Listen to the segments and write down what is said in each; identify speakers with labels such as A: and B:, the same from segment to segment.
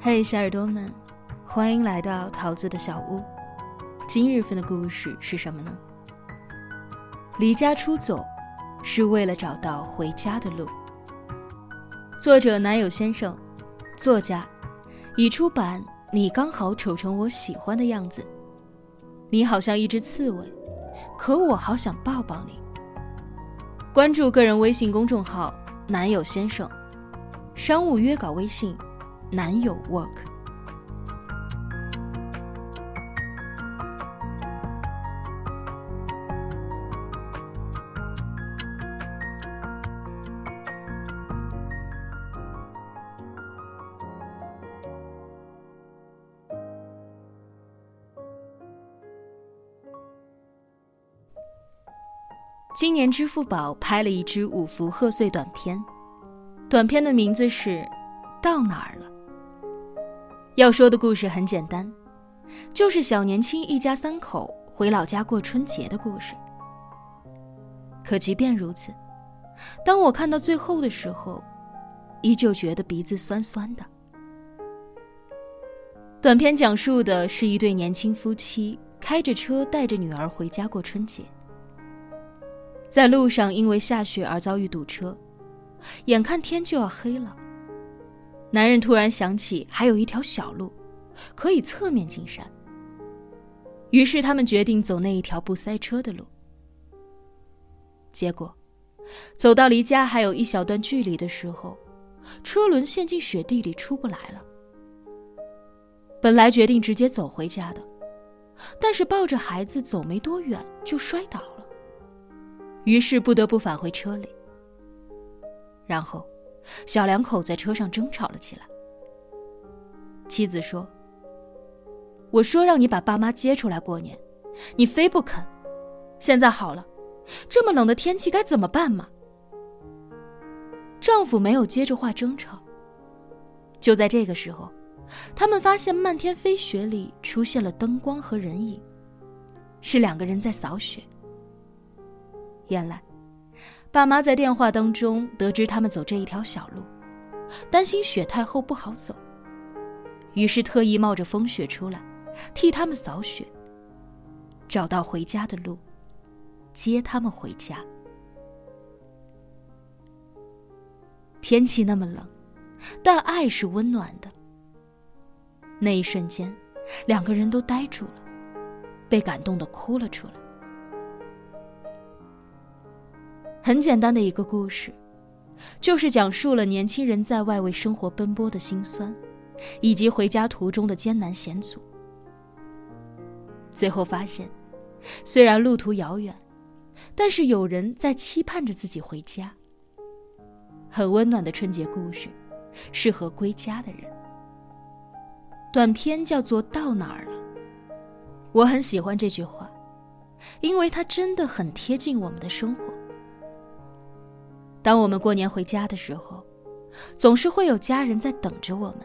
A: 嘿，小耳朵们，欢迎来到桃子的小屋。今日份的故事是什么呢？离家出走，是为了找到回家的路。作者男友先生，作家，已出版。你刚好丑成我喜欢的样子。你好像一只刺猬，可我好想抱抱你。关注个人微信公众号“男友先生”，商务约稿微信“男友 work”。今年支付宝拍了一支五福贺岁短片，短片的名字是《到哪儿了》。要说的故事很简单，就是小年轻一家三口回老家过春节的故事。可即便如此，当我看到最后的时候，依旧觉得鼻子酸酸的。短片讲述的是一对年轻夫妻开着车带着女儿回家过春节。在路上，因为下雪而遭遇堵车，眼看天就要黑了。男人突然想起还有一条小路，可以侧面进山。于是他们决定走那一条不塞车的路。结果，走到离家还有一小段距离的时候，车轮陷进雪地里出不来了。本来决定直接走回家的，但是抱着孩子走没多远就摔倒了。于是不得不返回车里，然后，小两口在车上争吵了起来。妻子说：“我说让你把爸妈接出来过年，你非不肯。现在好了，这么冷的天气该怎么办嘛？”丈夫没有接着话争吵。就在这个时候，他们发现漫天飞雪里出现了灯光和人影，是两个人在扫雪。原来，爸妈在电话当中得知他们走这一条小路，担心雪太厚不好走，于是特意冒着风雪出来，替他们扫雪，找到回家的路，接他们回家。天气那么冷，但爱是温暖的。那一瞬间，两个人都呆住了，被感动的哭了出来。很简单的一个故事，就是讲述了年轻人在外为生活奔波的辛酸，以及回家途中的艰难险阻。最后发现，虽然路途遥远，但是有人在期盼着自己回家。很温暖的春节故事，适合归家的人。短片叫做《到哪儿了》，我很喜欢这句话，因为它真的很贴近我们的生活。当我们过年回家的时候，总是会有家人在等着我们，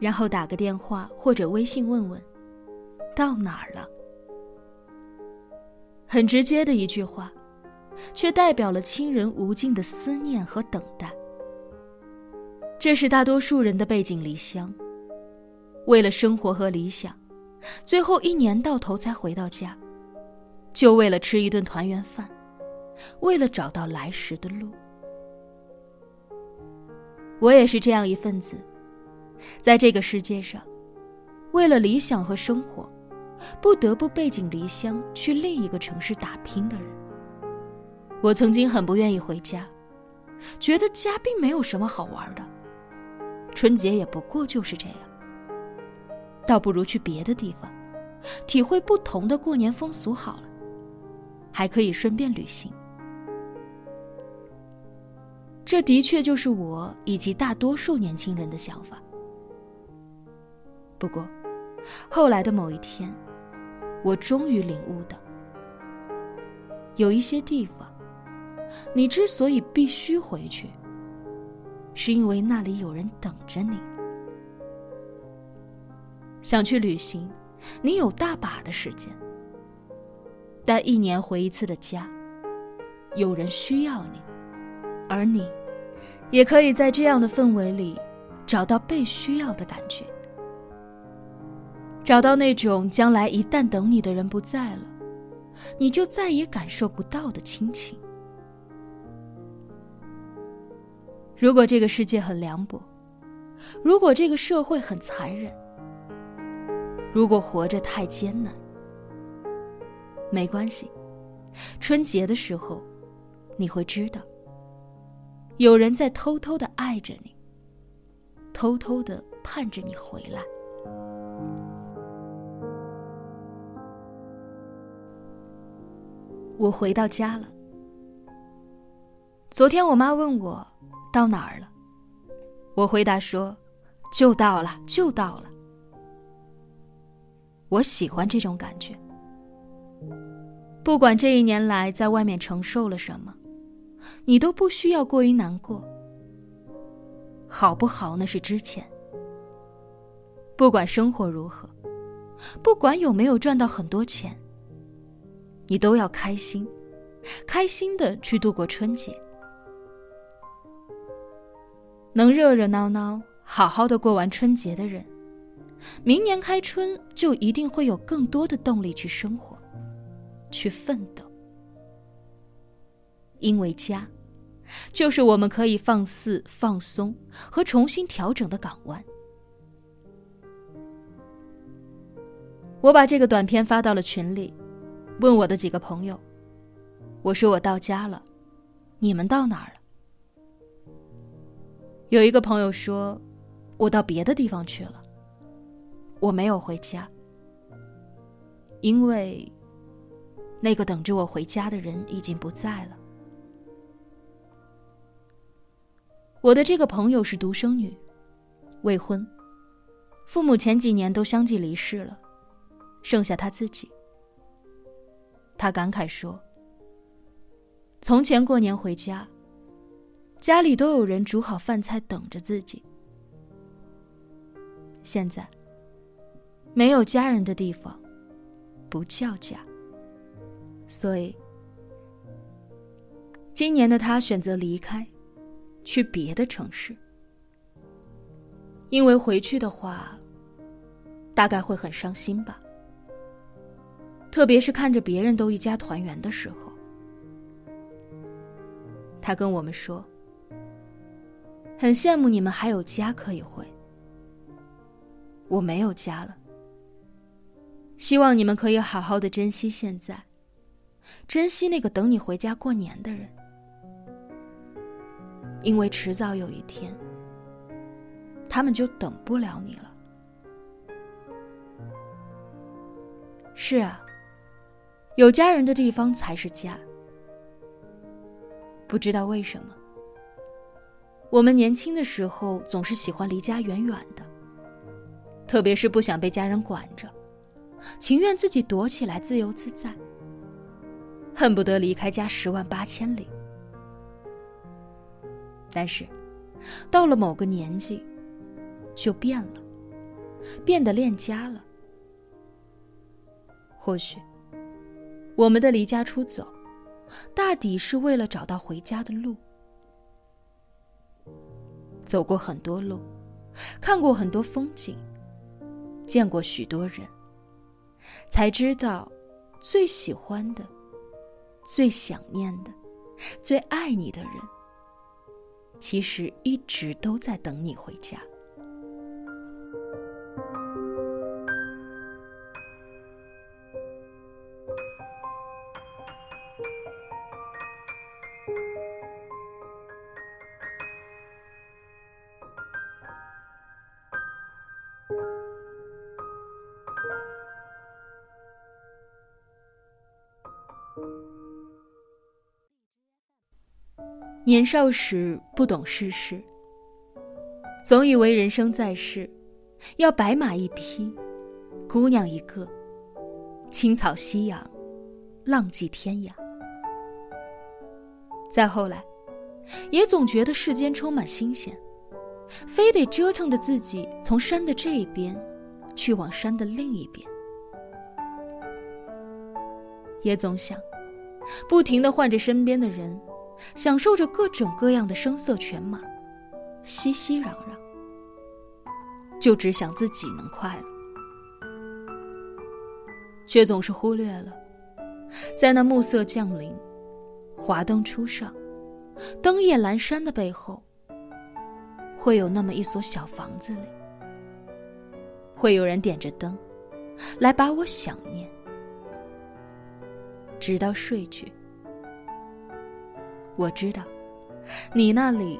A: 然后打个电话或者微信问问，到哪儿了。很直接的一句话，却代表了亲人无尽的思念和等待。这是大多数人的背井离乡，为了生活和理想，最后一年到头才回到家，就为了吃一顿团圆饭，为了找到来时的路。我也是这样一份子，在这个世界上，为了理想和生活，不得不背井离乡去另一个城市打拼的人。我曾经很不愿意回家，觉得家并没有什么好玩的，春节也不过就是这样，倒不如去别的地方，体会不同的过年风俗好了，还可以顺便旅行。这的确就是我以及大多数年轻人的想法。不过，后来的某一天，我终于领悟到，有一些地方，你之所以必须回去，是因为那里有人等着你。想去旅行，你有大把的时间，但一年回一次的家，有人需要你。而你，也可以在这样的氛围里，找到被需要的感觉，找到那种将来一旦等你的人不在了，你就再也感受不到的亲情。如果这个世界很凉薄，如果这个社会很残忍，如果活着太艰难，没关系，春节的时候，你会知道，有人在偷偷的爱着你，偷偷的盼着你回来。我回到家了。昨天我妈问我。到哪儿了？我回答说：“就到了，就到了。”我喜欢这种感觉。不管这一年来在外面承受了什么，你都不需要过于难过。好不好那是之前。不管生活如何，不管有没有赚到很多钱，你都要开心，开心的去度过春节。能热热闹闹、好好的过完春节的人，明年开春就一定会有更多的动力去生活、去奋斗。因为家，就是我们可以放肆、放松和重新调整的港湾。我把这个短片发到了群里，问我的几个朋友：“我说我到家了，你们到哪儿了？”有一个朋友说：“我到别的地方去了，我没有回家，因为那个等着我回家的人已经不在了。”我的这个朋友是独生女，未婚，父母前几年都相继离世了，剩下她自己。她感慨说：“从前过年回家。”家里都有人煮好饭菜等着自己。现在，没有家人的地方，不叫家。所以，今年的他选择离开，去别的城市，因为回去的话，大概会很伤心吧。特别是看着别人都一家团圆的时候，他跟我们说。很羡慕你们还有家可以回，我没有家了。希望你们可以好好的珍惜现在，珍惜那个等你回家过年的人，因为迟早有一天，他们就等不了你了。是啊，有家人的地方才是家。不知道为什么。我们年轻的时候总是喜欢离家远远的，特别是不想被家人管着，情愿自己躲起来自由自在，恨不得离开家十万八千里。但是，到了某个年纪，就变了，变得恋家了。或许，我们的离家出走，大抵是为了找到回家的路。走过很多路，看过很多风景，见过许多人，才知道，最喜欢的、最想念的、最爱你的人，其实一直都在等你回家。年少时不懂世事，总以为人生在世，要白马一匹，姑娘一个，青草夕阳，浪迹天涯。再后来，也总觉得世间充满新鲜，非得折腾着自己从山的这一边，去往山的另一边。也总想，不停的换着身边的人。享受着各种各样的声色犬马，熙熙攘攘，就只想自己能快乐，却总是忽略了，在那暮色降临、华灯初上、灯夜阑珊的背后，会有那么一所小房子里，会有人点着灯，来把我想念，直到睡去。我知道，你那里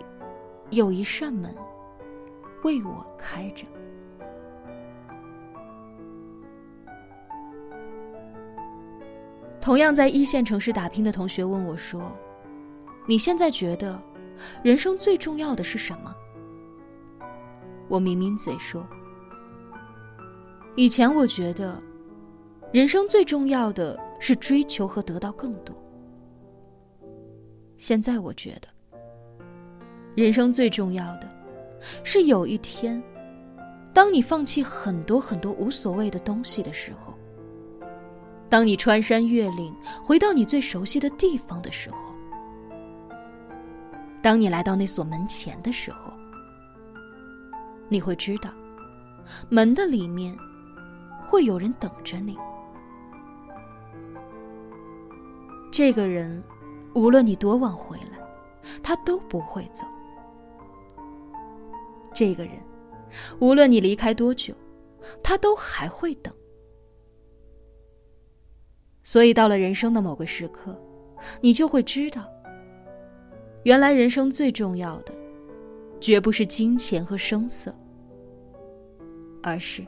A: 有一扇门为我开着。同样在一线城市打拼的同学问我说：“你现在觉得人生最重要的是什么？”我抿抿嘴说：“以前我觉得人生最重要的是追求和得到更多。”现在我觉得，人生最重要的，是有一天，当你放弃很多很多无所谓的东西的时候，当你穿山越岭回到你最熟悉的地方的时候，当你来到那所门前的时候，你会知道，门的里面会有人等着你。这个人。无论你多晚回来，他都不会走。这个人，无论你离开多久，他都还会等。所以，到了人生的某个时刻，你就会知道，原来人生最重要的，绝不是金钱和声色，而是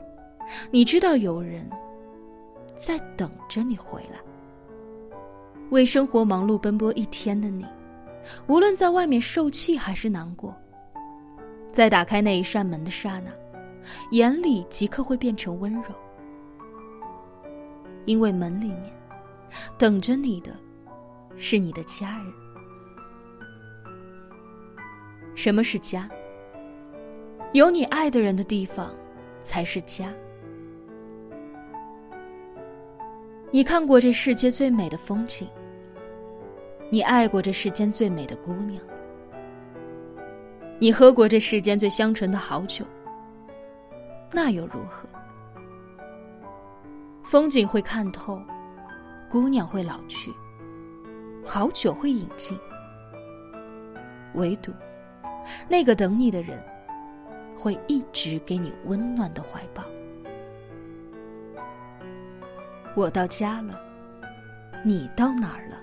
A: 你知道有人在等着你回来。为生活忙碌奔波一天的你，无论在外面受气还是难过，在打开那一扇门的刹那，眼里即刻会变成温柔，因为门里面等着你的，是你的家人。什么是家？有你爱的人的地方，才是家。你看过这世界最美的风景。你爱过这世间最美的姑娘，你喝过这世间最香醇的好酒，那又如何？风景会看透，姑娘会老去，好酒会饮尽，唯独那个等你的人，会一直给你温暖的怀抱。我到家了，你到哪儿了？